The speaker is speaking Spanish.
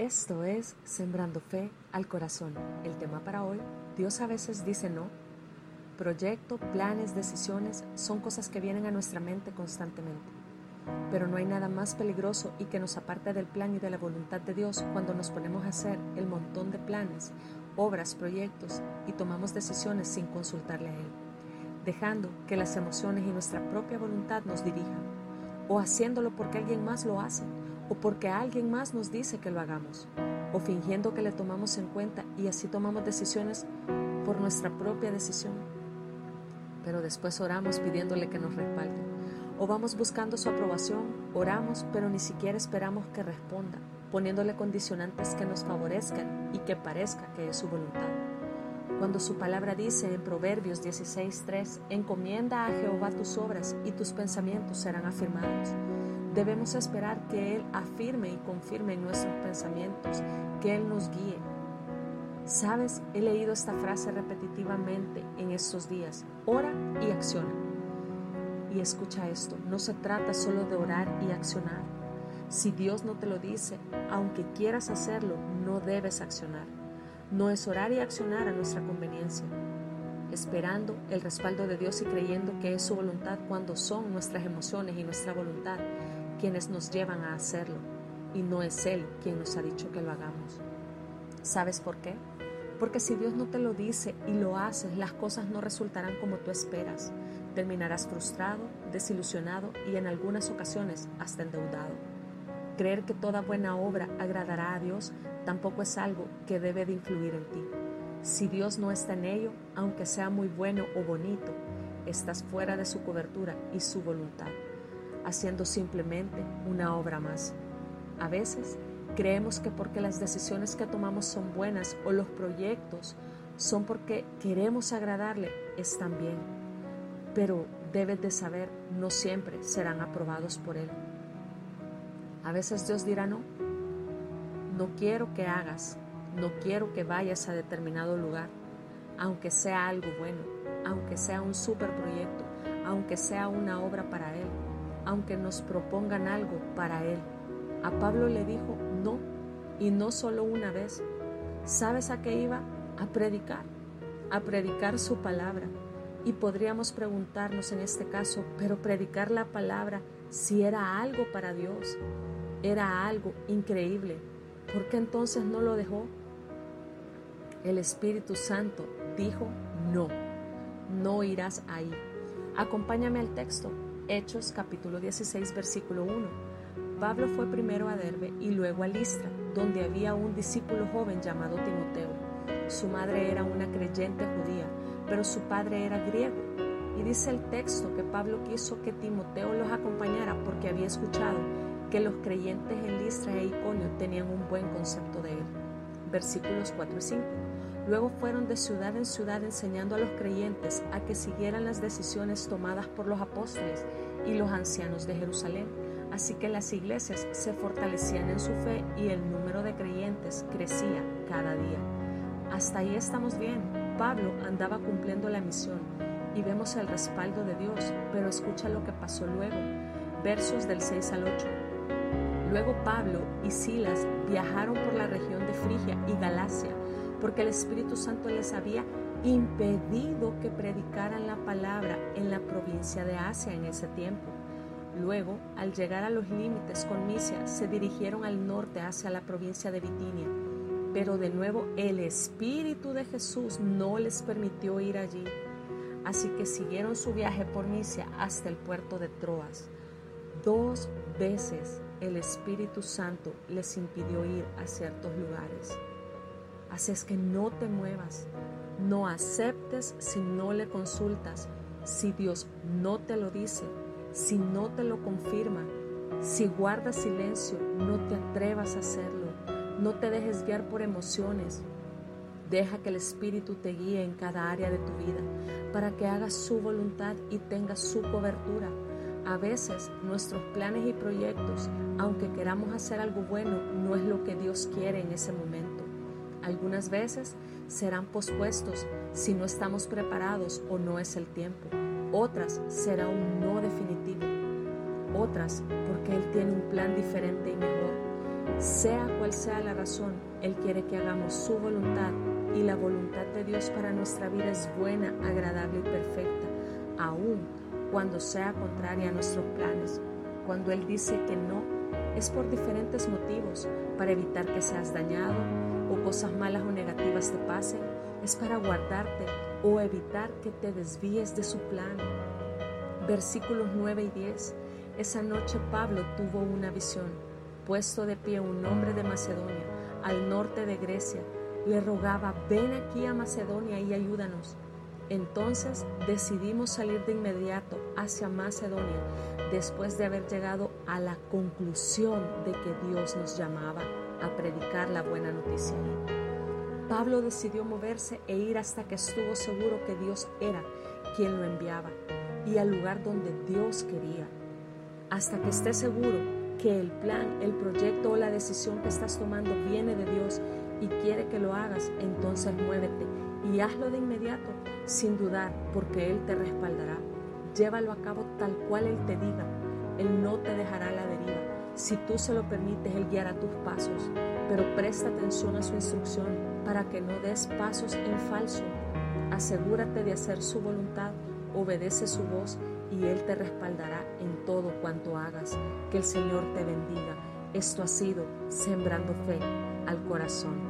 Esto es Sembrando Fe al Corazón. El tema para hoy, Dios a veces dice no. Proyecto, planes, decisiones son cosas que vienen a nuestra mente constantemente. Pero no hay nada más peligroso y que nos aparte del plan y de la voluntad de Dios cuando nos ponemos a hacer el montón de planes, obras, proyectos y tomamos decisiones sin consultarle a Él, dejando que las emociones y nuestra propia voluntad nos dirijan, o haciéndolo porque alguien más lo hace o porque alguien más nos dice que lo hagamos, o fingiendo que le tomamos en cuenta y así tomamos decisiones por nuestra propia decisión. Pero después oramos pidiéndole que nos respalde, o vamos buscando su aprobación, oramos pero ni siquiera esperamos que responda, poniéndole condicionantes que nos favorezcan y que parezca que es su voluntad. Cuando su palabra dice en Proverbios 16:3, encomienda a Jehová tus obras y tus pensamientos serán afirmados. Debemos esperar que Él afirme y confirme nuestros pensamientos, que Él nos guíe. Sabes, he leído esta frase repetitivamente en estos días. Ora y acciona. Y escucha esto, no se trata solo de orar y accionar. Si Dios no te lo dice, aunque quieras hacerlo, no debes accionar. No es orar y accionar a nuestra conveniencia, esperando el respaldo de Dios y creyendo que es su voluntad cuando son nuestras emociones y nuestra voluntad quienes nos llevan a hacerlo y no es Él quien nos ha dicho que lo hagamos. ¿Sabes por qué? Porque si Dios no te lo dice y lo haces, las cosas no resultarán como tú esperas. Terminarás frustrado, desilusionado y en algunas ocasiones hasta endeudado. Creer que toda buena obra agradará a Dios tampoco es algo que debe de influir en ti. Si Dios no está en ello, aunque sea muy bueno o bonito, estás fuera de su cobertura y su voluntad haciendo simplemente una obra más. A veces creemos que porque las decisiones que tomamos son buenas o los proyectos son porque queremos agradarle, están bien. Pero debes de saber, no siempre serán aprobados por Él. A veces Dios dirá no. No quiero que hagas, no quiero que vayas a determinado lugar, aunque sea algo bueno, aunque sea un super proyecto, aunque sea una obra para Él aunque nos propongan algo para Él. A Pablo le dijo no, y no solo una vez. ¿Sabes a qué iba? A predicar, a predicar su palabra. Y podríamos preguntarnos en este caso, pero predicar la palabra si era algo para Dios, era algo increíble, ¿por qué entonces no lo dejó? El Espíritu Santo dijo, no, no irás ahí. Acompáñame al texto, Hechos capítulo 16 versículo 1. Pablo fue primero a Derbe y luego a Listra, donde había un discípulo joven llamado Timoteo. Su madre era una creyente judía, pero su padre era griego. Y dice el texto que Pablo quiso que Timoteo los acompañara porque había escuchado que los creyentes en Listra e Iconio tenían un buen concepto de él. Versículos 4 y 5. Luego fueron de ciudad en ciudad enseñando a los creyentes a que siguieran las decisiones tomadas por los apóstoles y los ancianos de Jerusalén. Así que las iglesias se fortalecían en su fe y el número de creyentes crecía cada día. Hasta ahí estamos bien. Pablo andaba cumpliendo la misión y vemos el respaldo de Dios, pero escucha lo que pasó luego. Versos del 6 al 8. Luego Pablo y Silas viajaron por la región de Frigia y Galacia porque el Espíritu Santo les había impedido que predicaran la palabra en la provincia de Asia en ese tiempo. Luego, al llegar a los límites con Misia, se dirigieron al norte hacia la provincia de Bitinia. Pero de nuevo el Espíritu de Jesús no les permitió ir allí. Así que siguieron su viaje por Misia hasta el puerto de Troas. Dos veces el Espíritu Santo les impidió ir a ciertos lugares. Así es que no te muevas, no aceptes si no le consultas, si Dios no te lo dice, si no te lo confirma, si guardas silencio, no te atrevas a hacerlo, no te dejes guiar por emociones. Deja que el Espíritu te guíe en cada área de tu vida para que hagas su voluntad y tengas su cobertura. A veces nuestros planes y proyectos, aunque queramos hacer algo bueno, no es lo que Dios quiere en ese momento. Algunas veces serán pospuestos si no estamos preparados o no es el tiempo. Otras será un no definitivo. Otras porque Él tiene un plan diferente y mejor. Sea cual sea la razón, Él quiere que hagamos su voluntad y la voluntad de Dios para nuestra vida es buena, agradable y perfecta, aun cuando sea contraria a nuestros planes. Cuando Él dice que no, es por diferentes motivos, para evitar que seas dañado o cosas malas o negativas te pasen, es para guardarte o evitar que te desvíes de su plan. Versículos 9 y 10. Esa noche Pablo tuvo una visión. Puesto de pie un hombre de Macedonia, al norte de Grecia, le rogaba, ven aquí a Macedonia y ayúdanos. Entonces decidimos salir de inmediato hacia Macedonia después de haber llegado a la conclusión de que Dios nos llamaba a predicar la buena noticia. Pablo decidió moverse e ir hasta que estuvo seguro que Dios era quien lo enviaba y al lugar donde Dios quería. Hasta que esté seguro que el plan, el proyecto o la decisión que estás tomando viene de Dios y quiere que lo hagas, entonces muévete y hazlo de inmediato, sin dudar, porque Él te respaldará. Llévalo a cabo tal cual Él te diga. Él no te dejará la deriva. Si tú se lo permites, Él guiará tus pasos, pero presta atención a su instrucción para que no des pasos en falso. Asegúrate de hacer su voluntad, obedece su voz y Él te respaldará en todo cuanto hagas. Que el Señor te bendiga. Esto ha sido Sembrando Fe al Corazón.